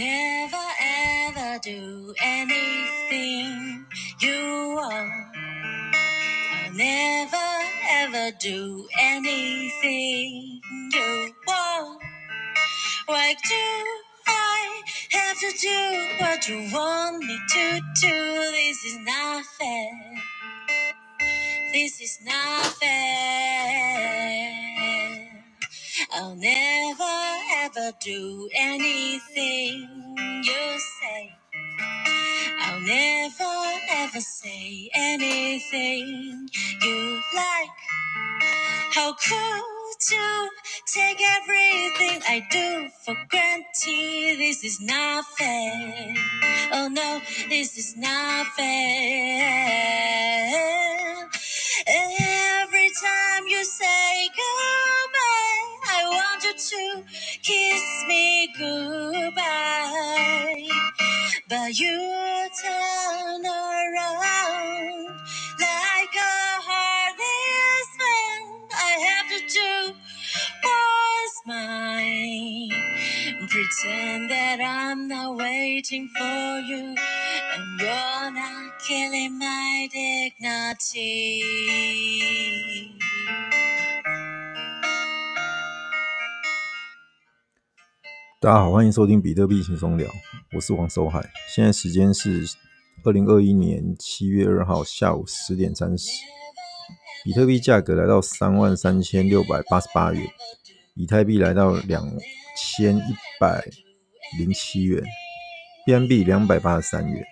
never ever do anything you want. I'll never ever do anything you want. Why do I have to do what you want me to do? This is not fair. This is not fair. I'll never ever do anything you say. I'll never ever say anything you like. How could you take everything I do for granted? This is not fair. Oh no, this is not fair. But you turn around like a heartless man. I have to do mine. Pretend that I'm not waiting for you, and you're not killing my dignity. 大家好，欢迎收听比特币轻松聊，我是王守海。现在时间是二零二一年七月二号下午十点三十，比特币价格来到三万三千六百八十八元，以太币来到两千一百零七元，BNB 两百八十三元。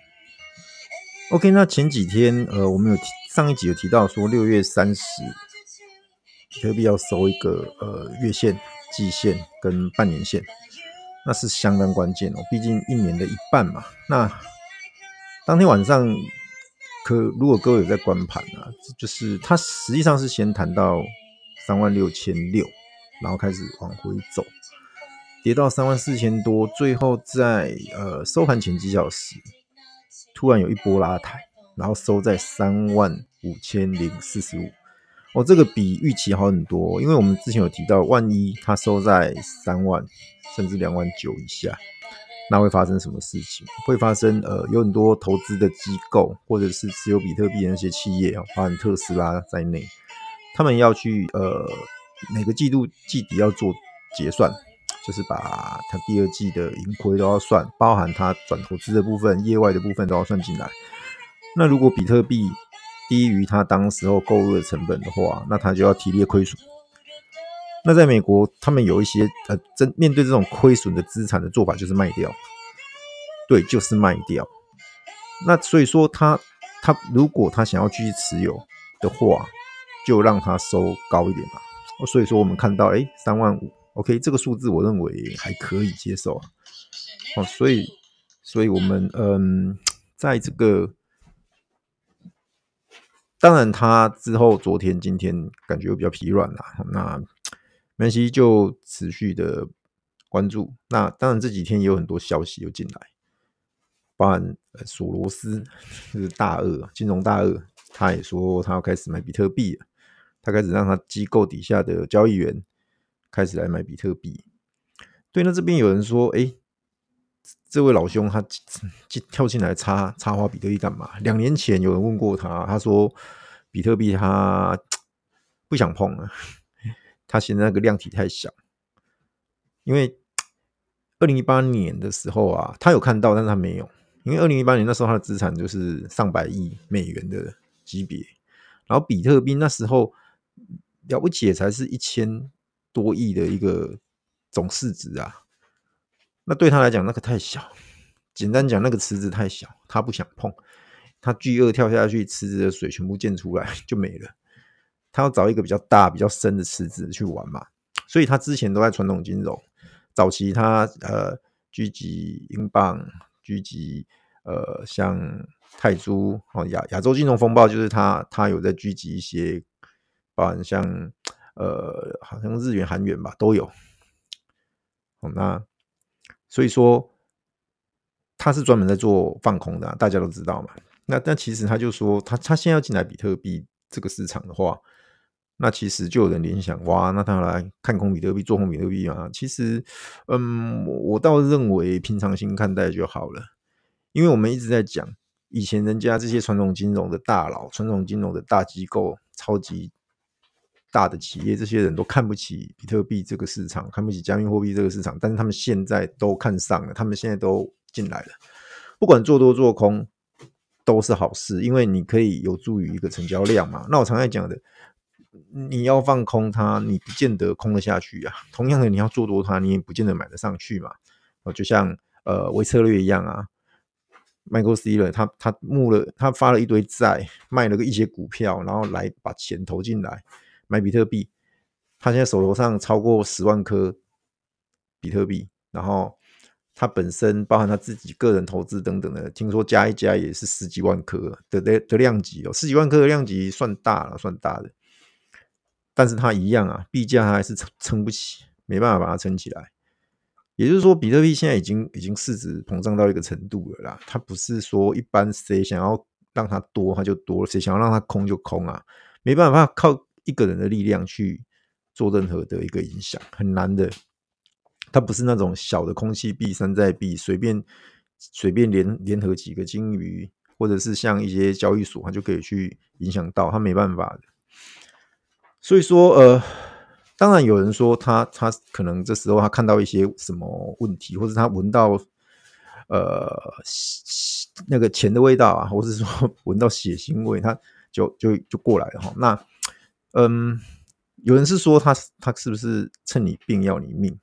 OK，那前几天呃，我们有提上一集有提到说，六月三十，比特币要收一个呃月线、季线跟半年线。那是相当关键哦，毕竟一年的一半嘛。那当天晚上，可如果各位有在观盘啊，就是它实际上是先谈到三万六千六，然后开始往回走，跌到三万四千多，最后在呃收盘前几小时，突然有一波拉抬，然后收在三万五千零四十五。哦，这个比预期好很多，因为我们之前有提到，万一它收在三万。甚至两万九以下，那会发生什么事情？会发生呃，有很多投资的机构或者是持有比特币的那些企业啊，包含特斯拉在内，他们要去呃每个季度季底要做结算，就是把它第二季的盈亏都要算，包含它转投资的部分、业外的部分都要算进来。那如果比特币低于它当时候购入的成本的话，那它就要提列亏损。那在美国，他们有一些呃，真面对这种亏损的资产的做法，就是卖掉。对，就是卖掉。那所以说他，他他如果他想要继续持有的话，就让他收高一点嘛。所以说，我们看到，哎，三万五，OK，这个数字我认为还可以接受啊。哦，所以，所以我们嗯，在这个，当然，他之后昨天、今天感觉又比较疲软了。那梅西，就持续的关注。那当然这几天也有很多消息又进来，包含索罗斯是大鳄，金融大鳄，他也说他要开始买比特币，他开始让他机构底下的交易员开始来买比特币。对，那这边有人说，哎，这位老兄他跳进来插插花比特币干嘛？两年前有人问过他，他说比特币他不想碰了。他嫌那个量体太小，因为二零一八年的时候啊，他有看到，但是他没有，因为二零一八年那时候他的资产就是上百亿美元的级别，然后比特币那时候了不起才是一千多亿的一个总市值啊，那对他来讲那个太小，简单讲那个池子太小，他不想碰，他巨鳄跳下去，池子的水全部溅出来 就没了。他要找一个比较大、比较深的池子去玩嘛，所以他之前都在传统金融。早期他呃聚集英镑，聚集呃像泰铢哦亚亚洲金融风暴，就是他他有在聚集一些，包含像呃好像日元、韩元吧都有。哦，那所以说他是专门在做放空的，大家都知道嘛。那但其实他就说他他现在要进来比特币这个市场的话。那其实就有人联想，哇，那他来看空比特币，做空比特币啊？其实，嗯，我倒认为平常心看待就好了，因为我们一直在讲，以前人家这些传统金融的大佬、传统金融的大机构、超级大的企业，这些人都看不起比特币这个市场，看不起加密货币这个市场，但是他们现在都看上了，他们现在都进来了，不管做多做空都是好事，因为你可以有助于一个成交量嘛。那我常在讲的。你要放空它，你不见得空得下去啊。同样的，你要做多它，你也不见得买得上去嘛。哦，就像呃微策略一样啊，Michael Saylor 他他募了，他发了一堆债，卖了个一些股票，然后来把钱投进来买比特币。他现在手头上超过十万颗比特币，然后他本身包含他自己个人投资等等的，听说加一加也是十几万颗的的的量级哦，十几万颗的量级算大了，算大的。但是它一样啊，币价还是撑撑不起，没办法把它撑起来。也就是说，比特币现在已经已经市值膨胀到一个程度了啦。它不是说一般谁想要让它多它就多，谁想要让它空就空啊，没办法靠一个人的力量去做任何的一个影响，很难的。它不是那种小的空气币、山寨币，随便随便联联合几个鲸鱼，或者是像一些交易所，它就可以去影响到，它没办法的。所以说，呃，当然有人说他他可能这时候他看到一些什么问题，或者他闻到呃那个钱的味道啊，或者说闻到血腥味，他就就就过来了哈。那嗯，有人是说他他是不是趁你病要你命？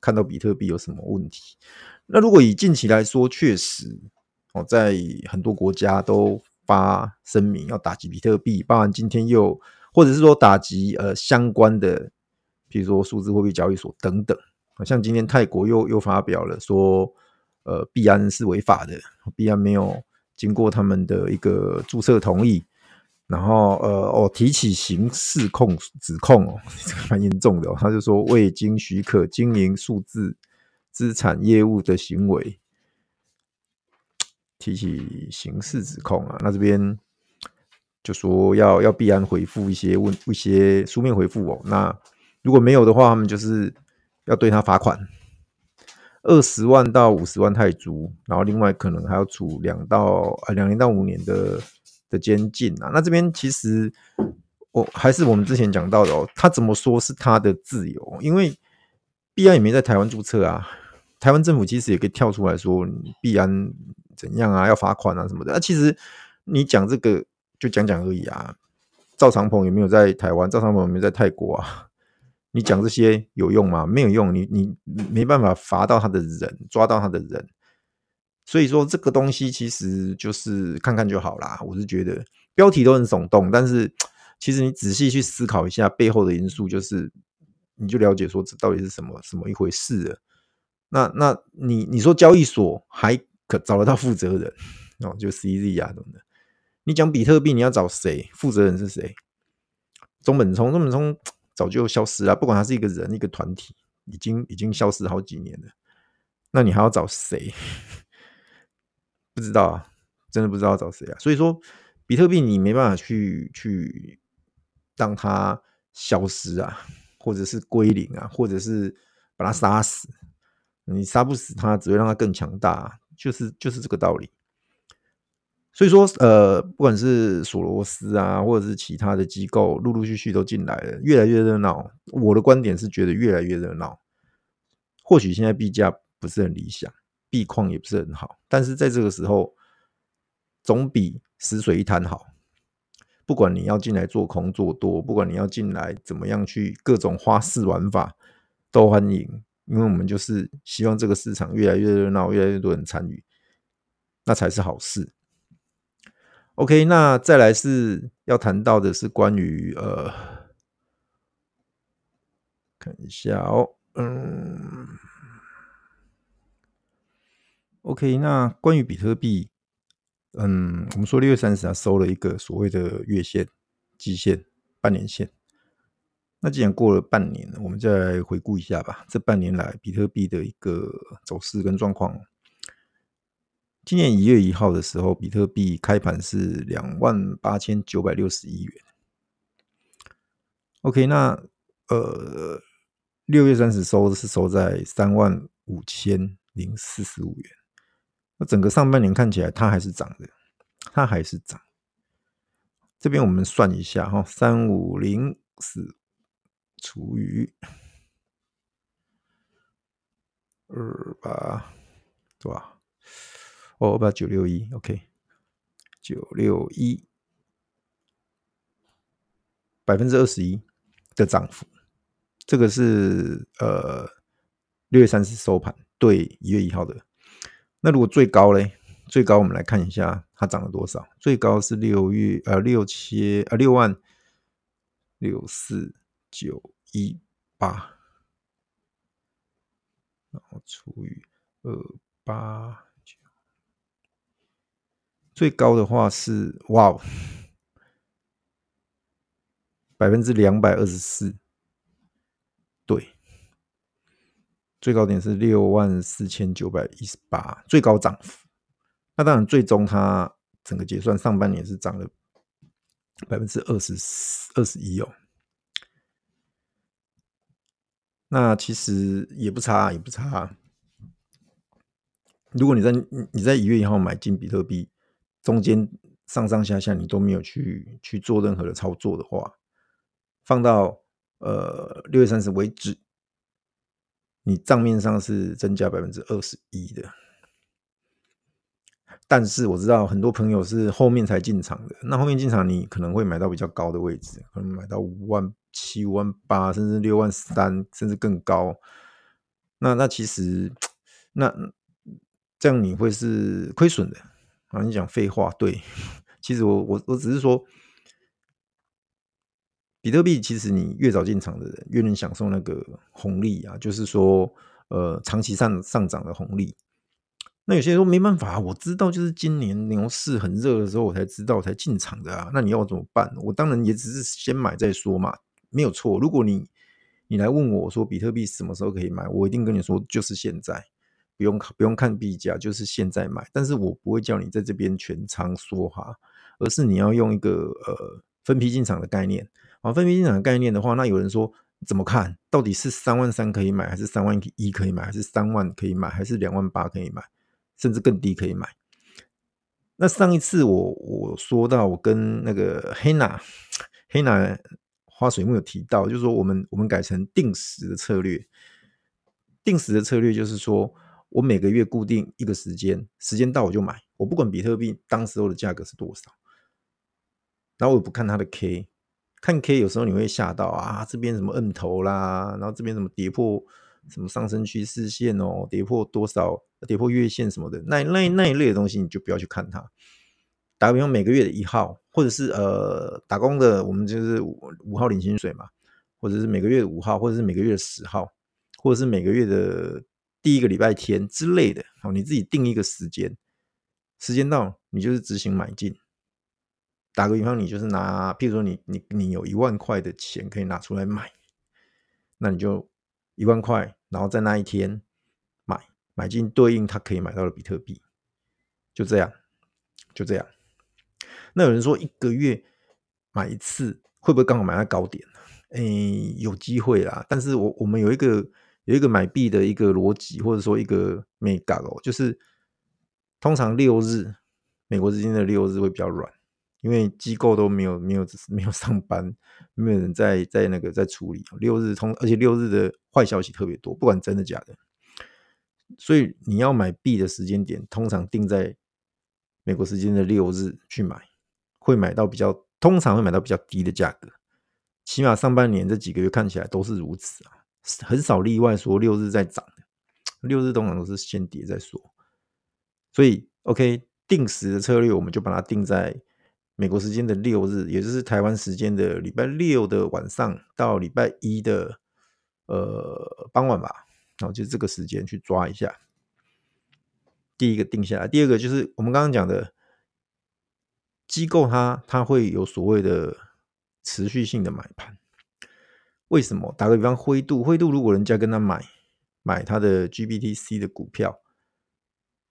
看到比特币有什么问题？那如果以近期来说，确实哦，在很多国家都发声明要打击比特币，包含今天又。或者是说打击呃相关的，比如说数字货币交易所等等，像今天泰国又又发表了说，呃币安是违法的，币安没有经过他们的一个注册同意，然后呃哦提起刑事控指控哦，这个蛮严重的哦，他就说未经许可经营数字资产业务的行为，提起刑事指控啊，那这边。就说要要必然回复一些问一些书面回复哦，那如果没有的话，他们就是要对他罚款二十万到五十万泰铢，然后另外可能还要处两到呃两年到五年的的监禁啊。那这边其实我还是我们之前讲到的哦，他怎么说是他的自由，因为币安也没在台湾注册啊，台湾政府其实也可以跳出来说币安怎样啊，要罚款啊什么的。那其实你讲这个。就讲讲而已啊，赵长鹏有没有在台湾？赵长鹏有没有在泰国啊？你讲这些有用吗？没有用，你你没办法罚到他的人，抓到他的人。所以说这个东西其实就是看看就好啦。我是觉得标题都很耸动，但是其实你仔细去思考一下背后的因素，就是你就了解说这到底是什么什么一回事了。那那你你说交易所还可找得到负责人哦？就 CZ 啊，什么的。你讲比特币，你要找谁？负责人是谁？中本聪，中本聪早就消失了。不管他是一个人，一个团体，已经已经消失好几年了。那你还要找谁？不知道啊，真的不知道找谁啊。所以说，比特币你没办法去去让它消失啊，或者是归零啊，或者是把它杀死。你杀不死它，只会让它更强大，就是就是这个道理。所以说，呃，不管是索罗斯啊，或者是其他的机构，陆陆续续都进来了，越来越热闹。我的观点是觉得越来越热闹。或许现在币价不是很理想，币况也不是很好，但是在这个时候，总比死水一滩好。不管你要进来做空做多，不管你要进来怎么样去各种花式玩法，都欢迎，因为我们就是希望这个市场越来越热闹，越来越多人参与，那才是好事。OK，那再来是要谈到的是关于呃，看一下哦，嗯，OK，那关于比特币，嗯，我们说六月三十它收了一个所谓的月线、季线、半年线。那既然过了半年，我们再回顾一下吧，这半年来比特币的一个走势跟状况。今年一月一号的时候，比特币开盘是两万八千九百六十一元。OK，那呃，六月三十收是收在三万五千零四十五元。那整个上半年看起来它还是涨的，它还是涨。这边我们算一下哈，三五零四除以二八，对吧？哦，二八九六一，OK，九六一，百分之二十一的涨幅。这个是呃六月三十收盘对一月一号的。那如果最高嘞？最高我们来看一下它涨了多少。最高是六月呃六千呃六万六四九一八，然后除以二八九，最高的话是哇哦，百分之两百二十四，对。最高点是六万四千九百一十八，最高涨幅。那当然，最终它整个结算上半年是涨了百分之二十二十一哦。那其实也不差，也不差。如果你在你在一月一号买进比特币，中间上上下下你都没有去去做任何的操作的话，放到呃六月三十为止。你账面上是增加百分之二十一的，但是我知道很多朋友是后面才进场的，那后面进场你可能会买到比较高的位置，可能买到五万七、五万八，甚至六万三，甚至更高。那那其实那这样你会是亏损的啊？你讲废话，对，其实我我我只是说。比特币其实你越早进场的人越能享受那个红利啊，就是说，呃，长期上上涨的红利。那有些人说没办法，我知道就是今年牛市很热的时候我才知道才进场的啊。那你要我怎么办？我当然也只是先买再说嘛，没有错。如果你你来问我说比特币什么时候可以买，我一定跟你说就是现在，不用看不用看币价，就是现在买。但是我不会叫你在这边全仓梭哈，而是你要用一个呃分批进场的概念。啊，分批进场的概念的话，那有人说怎么看？到底是三万三可以买，还是三万一可以买，还是三万可以买，还是两万八可以买，甚至更低可以买？那上一次我我说到，我跟那个黑娜黑娜花水木有提到，就是说我们我们改成定时的策略。定时的策略就是说我每个月固定一个时间，时间到我就买，我不管比特币当时候的价格是多少，然后我也不看它的 K。看 K 有时候你会吓到啊，这边什么摁头啦，然后这边什么跌破什么上升趋势线哦，跌破多少，跌破月线什么的，那那那一类的东西你就不要去看它。打个比方，每个月的一号，或者是呃打工的，我们就是五号领薪水嘛，或者是每个月五号，或者是每个月的十号，或者是每个月的第一个礼拜天之类的，好，你自己定一个时间，时间到你就是执行买进。打个比方，你就是拿，譬如说你你你有一万块的钱可以拿出来买，那你就一万块，然后在那一天买买进对应他可以买到的比特币，就这样，就这样。那有人说一个月买一次会不会刚好买在高点呢？哎，有机会啦。但是我我们有一个有一个买币的一个逻辑，或者说一个美感哦，就是通常六日美国之间的六日会比较软。因为机构都没有没有没有上班，没有人在在那个在处理六日通，而且六日的坏消息特别多，不管真的假的。所以你要买币的时间点，通常定在美国时间的六日去买，会买到比较通常会买到比较低的价格。起码上半年这几个月看起来都是如此啊，很少例外说六日在涨的，六日通常都是先跌再说。所以 OK 定时的策略，我们就把它定在。美国时间的六日，也就是台湾时间的礼拜六的晚上到礼拜一的呃傍晚吧，然后就这个时间去抓一下。第一个定下来，第二个就是我们刚刚讲的机构它，它它会有所谓的持续性的买盘。为什么？打个比方，灰度，灰度如果人家跟他买买他的 GBTC 的股票，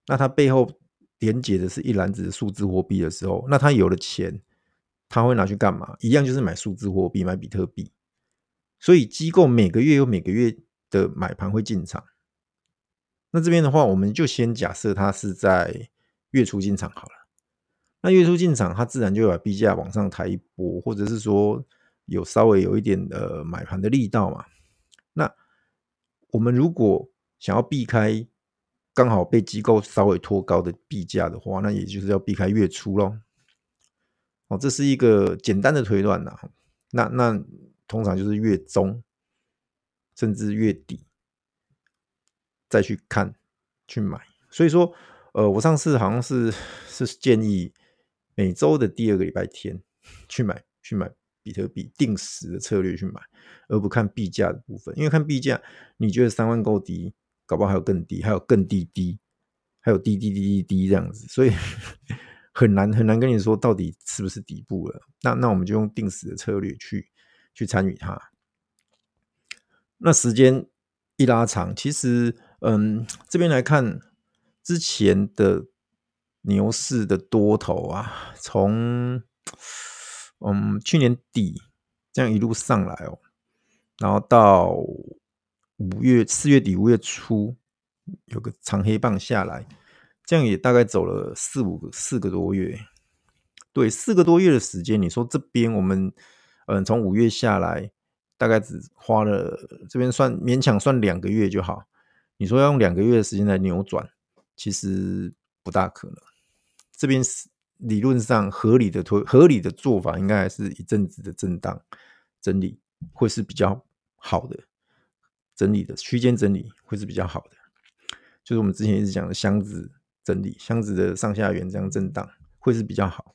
那他背后。连接的是一篮子的数字货币的时候，那他有了钱，他会拿去干嘛？一样就是买数字货币，买比特币。所以机构每个月有每个月的买盘会进场。那这边的话，我们就先假设它是在月初进场好了。那月初进场，它自然就把币价往上抬一波，或者是说有稍微有一点的买盘的力道嘛。那我们如果想要避开刚好被机构稍微拖高的币价的话，那也就是要避开月初咯。哦，这是一个简单的推断呐。那那通常就是月中甚至月底再去看去买。所以说，呃，我上次好像是是建议。每周的第二个礼拜天去买去买比特币定时的策略去买，而不看币价的部分，因为看币价，你觉得三万够低，搞不好还有更低，还有更低低，还有低低低低低这样子，所以 很难很难跟你说到底是不是底部了。那那我们就用定时的策略去去参与它。那时间一拉长，其实嗯，这边来看之前的。牛市的多头啊，从嗯去年底这样一路上来哦，然后到五月四月底五月初有个长黑棒下来，这样也大概走了四五个四个多月，对，四个多月的时间，你说这边我们嗯从五月下来，大概只花了这边算勉强算两个月就好，你说要用两个月的时间来扭转，其实不大可能。这边是理论上合理的推合理的做法，应该还是一阵子的震荡整理会是比较好的，整理的区间整理会是比较好的，就是我们之前一直讲的箱子整理，箱子的上下缘这样震荡会是比较好。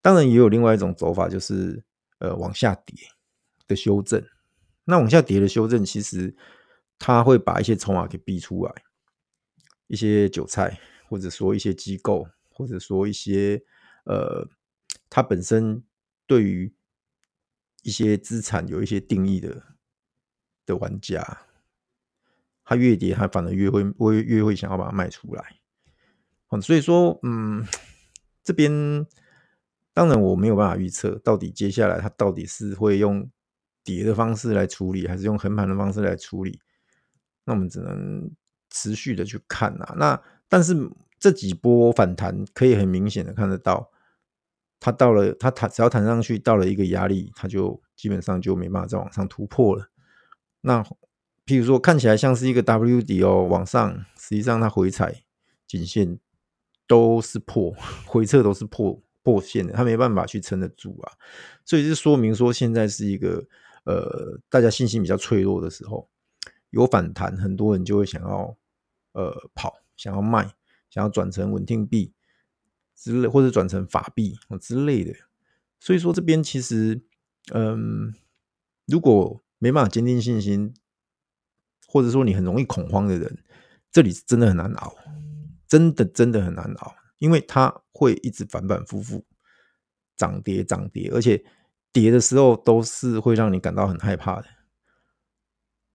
当然也有另外一种走法，就是呃往下跌的修正。那往下跌的修正，其实它会把一些筹码给逼出来，一些韭菜或者说一些机构。或者说一些呃，它本身对于一些资产有一些定义的的玩家，他越跌，他反而越会会越会想要把它卖出来。嗯，所以说，嗯，这边当然我没有办法预测到底接下来他到底是会用跌的方式来处理，还是用横盘的方式来处理。那我们只能持续的去看啊。那但是。这几波反弹可以很明显的看得到，它到了它弹只要弹上去到了一个压力，它就基本上就没办法再往上突破了。那譬如说看起来像是一个 W 底哦，往上，实际上它回踩颈线都是破，回撤都是破破线的，它没办法去撑得住啊。所以这说明说现在是一个呃大家信心比较脆弱的时候，有反弹，很多人就会想要呃跑，想要卖。想要转成稳定币之类，或者转成法币之类的，所以说这边其实，嗯，如果没办法坚定信心，或者说你很容易恐慌的人，这里是真的很难熬，真的真的很难熬，因为它会一直反反复复涨跌涨跌，而且跌的时候都是会让你感到很害怕的，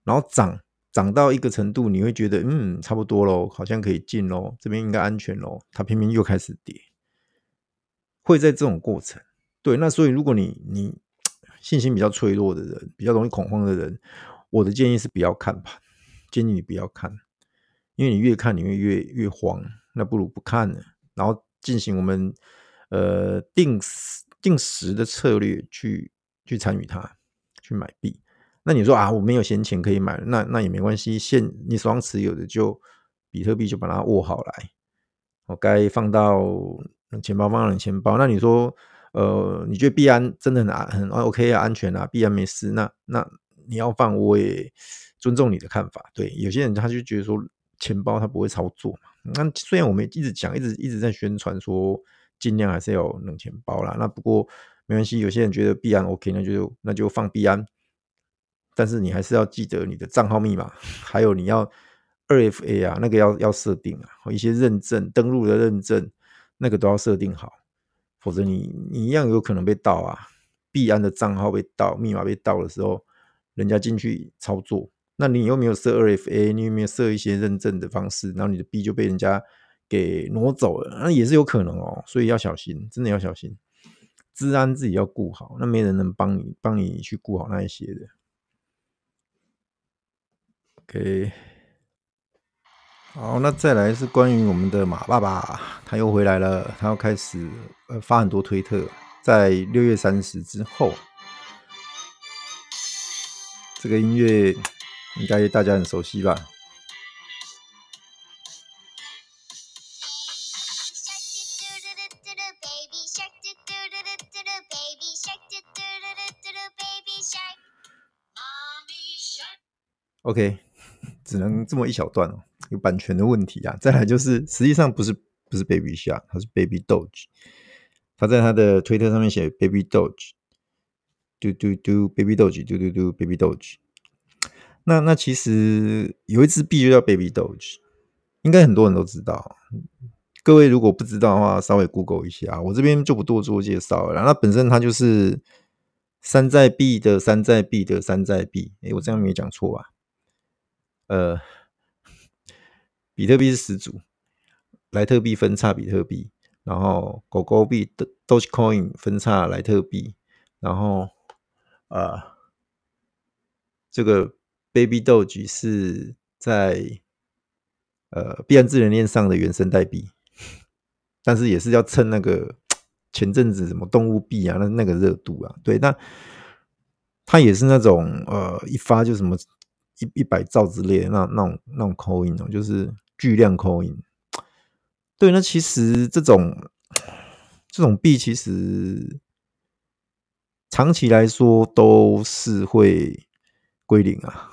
然后涨。涨到一个程度，你会觉得嗯，差不多喽，好像可以进喽，这边应该安全喽。它偏偏又开始跌，会在这种过程。对，那所以如果你你信心比较脆弱的人，比较容易恐慌的人，我的建议是不要看盘，建议你不要看，因为你越看你会越越慌，那不如不看呢，然后进行我们呃定时定时的策略去去参与它，去买币。那你说啊，我没有闲钱可以买，那那也没关系，现你手上持有的就比特币就把它握好来，我该放到钱包放到冷钱包。那你说，呃，你觉得币安真的很安很 OK 啊，安全啊，币安没事，那那你要放，我也尊重你的看法。对，有些人他就觉得说钱包他不会操作嘛。那虽然我们一直讲，一直一直在宣传说尽量还是要有冷钱包啦，那不过没关系，有些人觉得币安 OK，那就那就放币安。但是你还是要记得你的账号密码，还有你要二 FA 啊，那个要要设定啊，一些认证登录的认证，那个都要设定好，否则你你一样有可能被盗啊。币安的账号被盗，密码被盗的时候，人家进去操作，那你又没有设二 FA，你有没有设一些认证的方式，然后你的币就被人家给挪走了，那也是有可能哦，所以要小心，真的要小心，治安自己要顾好，那没人能帮你帮你去顾好那一些的。OK，好，那再来是关于我们的马爸爸，他又回来了，他要开始呃发很多推特，在六月三十之后，这个音乐应该大家很熟悉吧？OK，只能这么一小段哦，有版权的问题啊。再来就是，实际上不是不是 Baby Shark，它是 Baby Doge。他在他的推特上面写 Baby Doge，嘟嘟嘟 Baby Doge，嘟嘟嘟 Baby Doge。那那其实有一支币就叫 Baby Doge，应该很多人都知道。各位如果不知道的话，稍微 Google 一下，我这边就不多做介绍了。那本身它就是山寨币的山寨币的山寨币。诶，我这样没讲错吧？呃，比特币是始祖，莱特币分叉比特币，然后狗狗币的 Dogecoin 分叉莱特币，然后呃，这个 Baby Doge 是在呃币安智能链上的原生代币，但是也是要趁那个前阵子什么动物币啊，那那个热度啊，对，那它也是那种呃一发就什么。一一百兆之类的那那种那种 coin 哦，就是巨量 coin。对，那其实这种这种币其实长期来说都是会归零啊。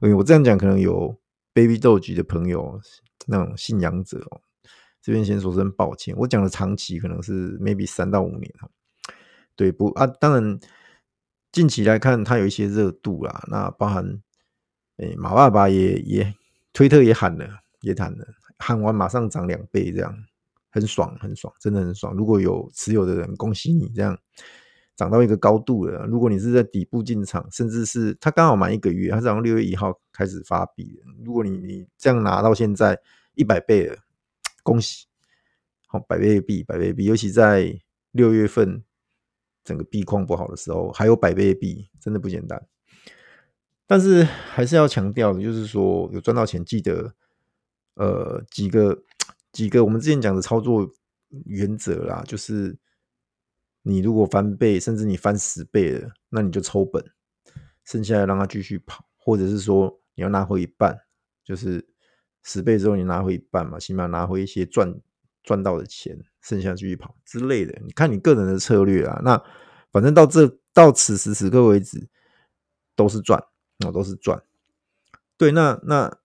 我这样讲可能有 Baby dog 的朋友那种信仰者哦，这边先说声抱歉。我讲的长期可能是 maybe 三到五年。对不啊？当然近期来看它有一些热度啦，那包含。哎，马爸爸也也推特也喊了，也谈了，喊完马上涨两倍，这样很爽，很爽，真的很爽。如果有持有的人，恭喜你，这样涨到一个高度了。如果你是在底部进场，甚至是他刚好满一个月，他是从六月一号开始发币。如果你你这样拿到现在一百倍了，恭喜，好，百倍币，百倍币，尤其在六月份整个币况不好的时候，还有百倍币，真的不简单。但是还是要强调的，就是说有赚到钱，记得呃几个几个我们之前讲的操作原则啦，就是你如果翻倍，甚至你翻十倍了，那你就抽本，剩下来让它继续跑，或者是说你要拿回一半，就是十倍之后你拿回一半嘛，起码拿回一些赚赚到的钱，剩下继续跑之类的，你看你个人的策略啊。那反正到这到此时此刻为止都是赚。我、都是赚，对，那那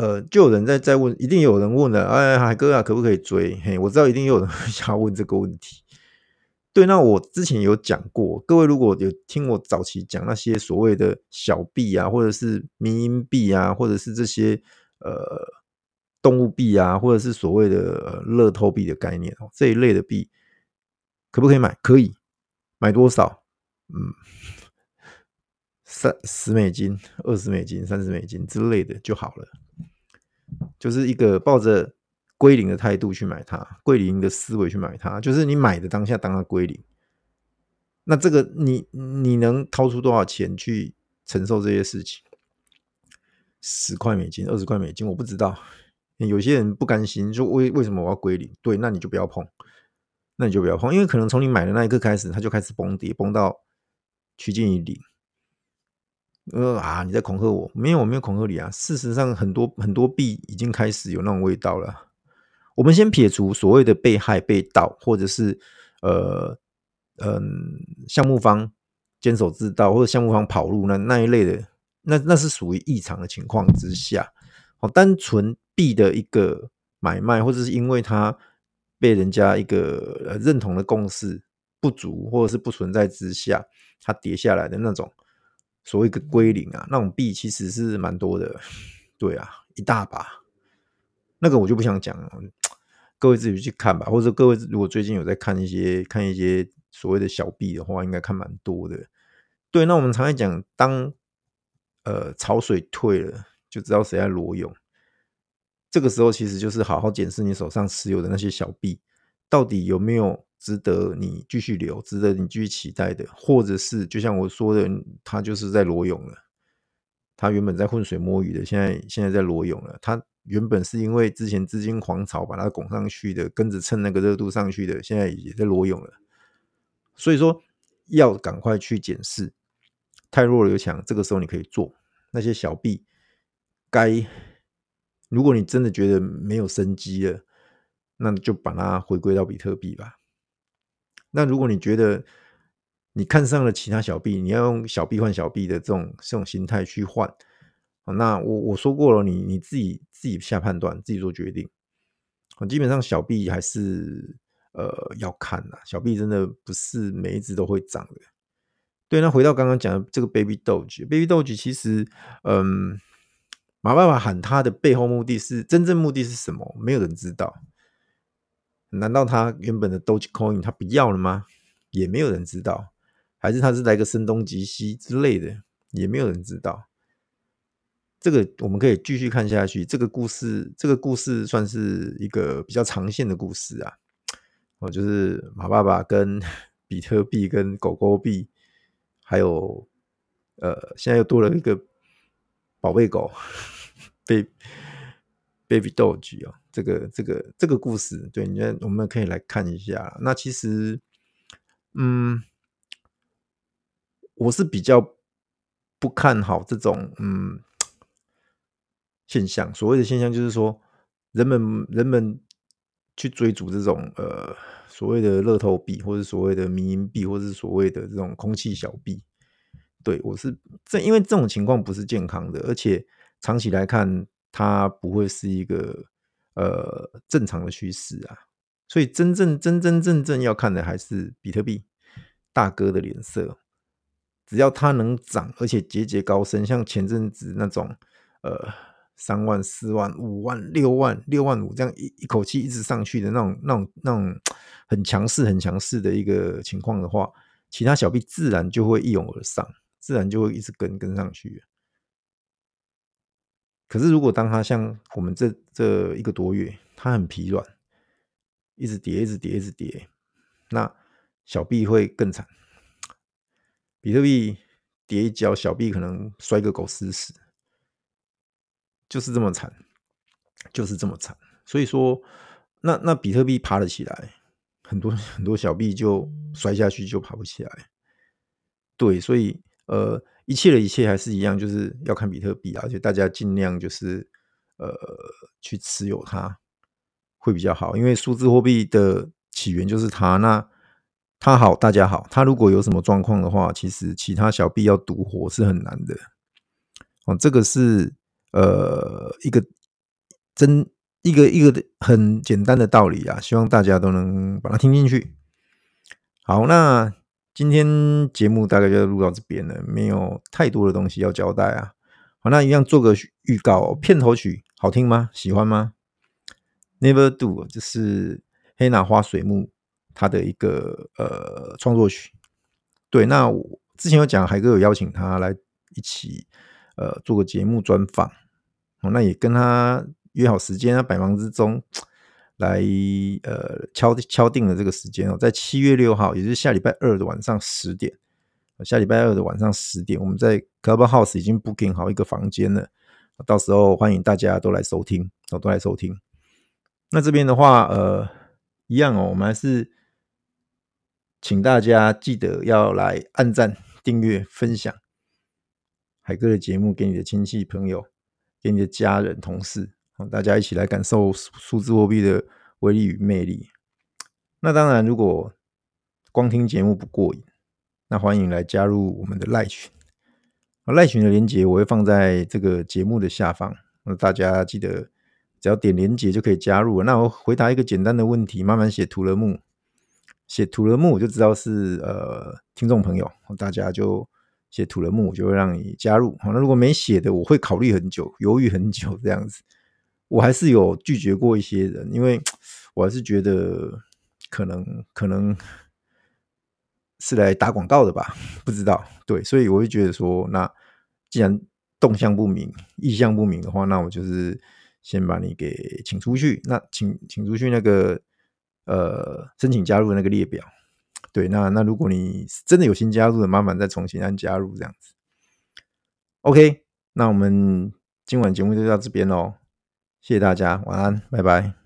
呃，就有人在在问，一定有人问了，哎，海哥啊，可不可以追？嘿，我知道一定有人 想要问这个问题。对，那我之前有讲过，各位如果有听我早期讲那些所谓的小币啊，或者是迷因币啊，或者是这些呃动物币啊，或者是所谓的乐透币的概念哦，这一类的币可不可以买？可以，买多少？嗯。三十美金、二十美金、三十美金之类的就好了，就是一个抱着归零的态度去买它，归零的思维去买它，就是你买的当下当它归零。那这个你你能掏出多少钱去承受这些事情？十块美金、二十块美金，我不知道。有些人不甘心，说为为什么我要归零？对，那你就不要碰，那你就不要碰，因为可能从你买的那一刻开始，它就开始崩跌，崩到趋近于零。呃啊！你在恐吓我？没有，我没有恐吓你啊。事实上，很多很多币已经开始有那种味道了。我们先撇除所谓的被害、被盗，或者是呃嗯、呃、项目方监守自盗，或者项目方跑路那那一类的，那那是属于异常的情况之下。哦，单纯币的一个买卖，或者是因为它被人家一个认同的共识不足，或者是不存在之下，它跌下来的那种。所谓一个归零啊，那种币其实是蛮多的，对啊，一大把。那个我就不想讲了，各位自己去看吧。或者各位如果最近有在看一些看一些所谓的小币的话，应该看蛮多的。对，那我们常常讲，当呃潮水退了，就知道谁在裸泳。这个时候其实就是好好检视你手上持有的那些小币，到底有没有。值得你继续留，值得你继续期待的，或者是就像我说的，他就是在裸泳了，他原本在浑水摸鱼的，现在现在在裸泳了。他原本是因为之前资金狂潮把它拱上去的，跟着蹭那个热度上去的，现在也在裸泳了。所以说要赶快去检视，太弱了又强，这个时候你可以做那些小币，该如果你真的觉得没有生机了，那就把它回归到比特币吧。那如果你觉得你看上了其他小币，你要用小币换小币的这种这种心态去换，那我我说过了，你你自己自己下判断，自己做决定。基本上小币还是呃要看呐，小币真的不是每一只都会涨的。对，那回到刚刚讲的这个 Baby Doge，Baby Doge 其实，嗯，马爸爸喊他的背后目的是真正目的是什么？没有人知道。难道他原本的 Dogecoin 他不要了吗？也没有人知道。还是他是来个声东击西之类的，也没有人知道。这个我们可以继续看下去。这个故事，这个故事算是一个比较长线的故事啊。哦，就是马爸爸跟 比特币跟狗狗币，还有呃，现在又多了一个宝贝狗，被 Baby Doge 哦。这个这个这个故事，对，你看我们可以来看一下。那其实，嗯，我是比较不看好这种嗯现象。所谓的现象，就是说人们人们去追逐这种呃所谓的乐透币，或者所谓的迷因币，或者是所谓的这种空气小币。对，我是这，因为这种情况不是健康的，而且长期来看，它不会是一个。呃，正常的趋势啊，所以真正真真正正要看的还是比特币大哥的脸色。只要它能涨，而且节节高升，像前阵子那种呃三万、四万、五万、六万、六万五这样一一口气一直上去的那种、那种、那种很强势、很强势的一个情况的话，其他小币自然就会一拥而上，自然就会一直跟跟上去。可是，如果当他像我们这这一个多月，他很疲软，一直跌，一直跌，一直跌，那小币会更惨。比特币跌一跤，小币可能摔个狗吃屎，就是这么惨，就是这么惨。所以说，那那比特币爬了起来，很多很多小币就摔下去，就爬不起来。对，所以呃。一切的一切还是一样，就是要看比特币，而且大家尽量就是呃去持有它会比较好，因为数字货币的起源就是它。那它好，大家好。它如果有什么状况的话，其实其他小币要独活是很难的。哦，这个是呃一个真一个一个很简单的道理啊，希望大家都能把它听进去。好，那。今天节目大概就录到这边了，没有太多的东西要交代啊。好，那一样做个预告，片头曲好听吗？喜欢吗？Never Do，这是黑拿花水木他的一个呃创作曲。对，那我之前有讲海哥有邀请他来一起呃做个节目专访，那也跟他约好时间啊，百忙之中。来，呃，敲敲定了这个时间哦，在七月六号，也就是下礼拜二的晚上十点。下礼拜二的晚上十点，我们在 Clubhouse 已经 booking 好一个房间了，到时候欢迎大家都来收听，都来收听。那这边的话，呃，一样哦，我们还是请大家记得要来按赞、订阅、分享海哥的节目给你的亲戚朋友，给你的家人、同事。大家一起来感受数字货币的威力与魅力。那当然，如果光听节目不过瘾，那欢迎来加入我们的赖群。赖群的连接我会放在这个节目的下方。那大家记得只要点连接就可以加入。那我回答一个简单的问题，慢慢写图了木，写图了木我就知道是呃听众朋友，大家就写图了木，我就会让你加入。那如果没写的，我会考虑很久，犹豫很久这样子。我还是有拒绝过一些人，因为我还是觉得可能可能是来打广告的吧，不知道。对，所以我会觉得说，那既然动向不明、意向不明的话，那我就是先把你给请出去。那请请出去那个呃申请加入的那个列表。对，那那如果你真的有新加入的，麻烦再重新按加入这样子。OK。那我们今晚节目就到这边喽，谢谢大家，晚安，拜拜。